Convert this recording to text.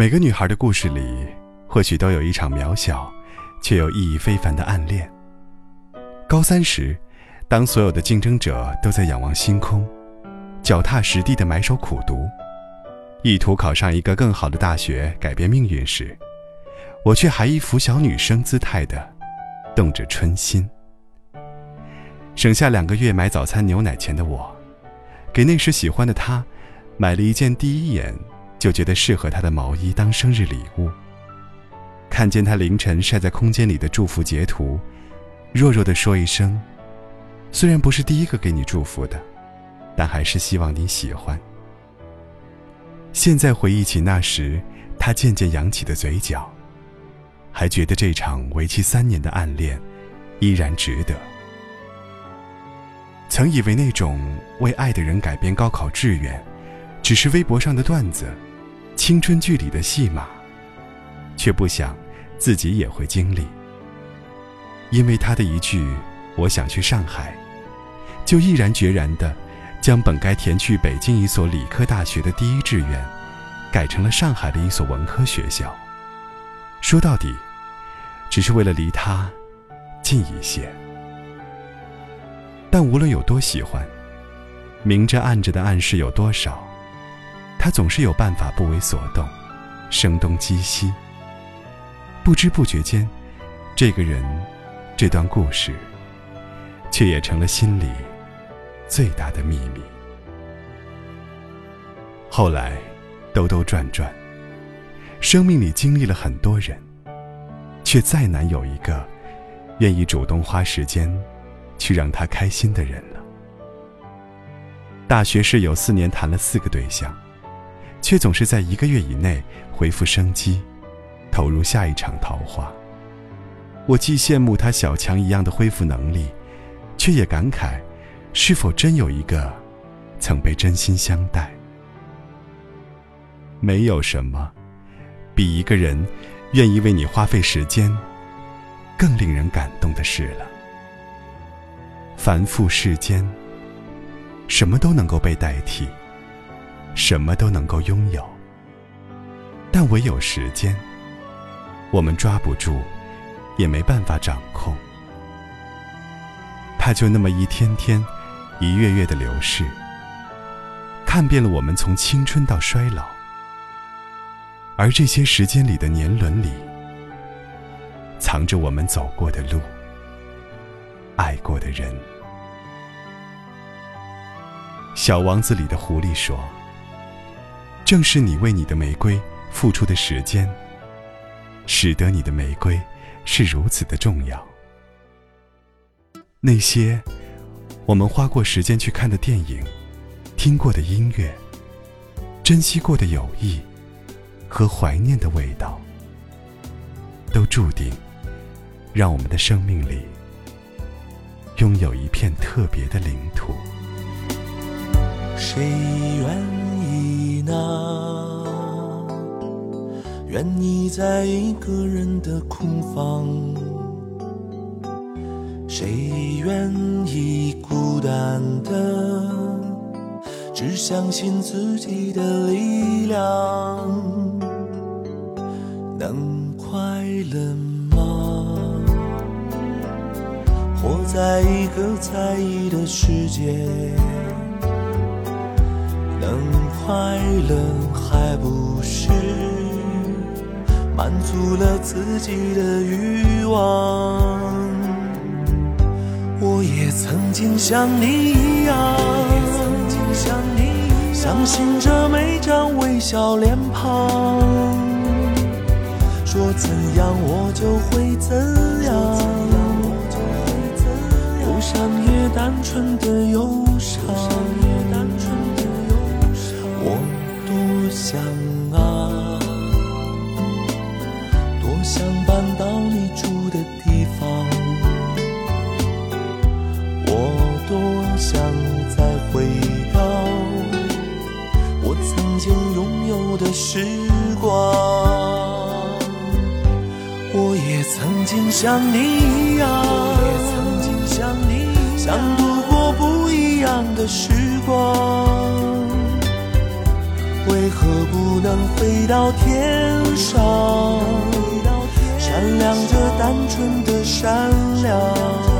每个女孩的故事里，或许都有一场渺小却又意义非凡的暗恋。高三时，当所有的竞争者都在仰望星空，脚踏实地的埋首苦读，意图考上一个更好的大学，改变命运时，我却还一副小女生姿态的，动着春心。省下两个月买早餐牛奶钱的我，给那时喜欢的他，买了一件第一眼就觉得适合他的毛衣当生日礼物。看见他凌晨晒在空间里的祝福截图，弱弱的说一声：“虽然不是第一个给你祝福的，但还是希望你喜欢。”现在回忆起那时他渐渐扬起的嘴角，还觉得这场为期三年的暗恋依然值得。曾以为那种为爱的人改变高考志愿，只是微博上的段子，青春剧里的戏码，却不想自己也会经历。因为他的一句“我想去上海”，就毅然决然地将本该填去北京一所理科大学的第一志愿，改成了上海的一所文科学校。说到底，只是为了离他近一些。但无论有多喜欢，明着暗着的暗示有多少，他总是有办法不为所动，声东击西。不知不觉间，这个人，这段故事，却也成了心里最大的秘密。后来，兜兜转转，生命里经历了很多人，却再难有一个愿意主动花时间。去让他开心的人了。大学室友四年谈了四个对象，却总是在一个月以内恢复生机，投入下一场桃花。我既羡慕他小强一样的恢复能力，却也感慨，是否真有一个曾被真心相待？没有什么，比一个人愿意为你花费时间，更令人感动的事了。繁复世间，什么都能够被代替，什么都能够拥有，但唯有时间，我们抓不住，也没办法掌控。它就那么一天天、一月月的流逝，看遍了我们从青春到衰老，而这些时间里的年轮里，藏着我们走过的路。爱过的人，《小王子》里的狐狸说：“正是你为你的玫瑰付出的时间，使得你的玫瑰是如此的重要。那些我们花过时间去看的电影、听过的音乐、珍惜过的友谊和怀念的味道，都注定让我们的生命里。”拥有一片特别的领土。谁愿意呢？愿意在一个人的空房？谁愿意孤单的，只相信自己的力量？能快乐吗？活在一个在意的世界，能快乐还不是满足了自己的欲望？我也曾经像你一样，相信着每张微笑脸庞，说怎样我就会怎样。不想也单纯的忧伤，时光，我也曾经像你一样。我也曾经像你想度过不一样的时光，为何不能飞到天上，闪亮着单纯的善良。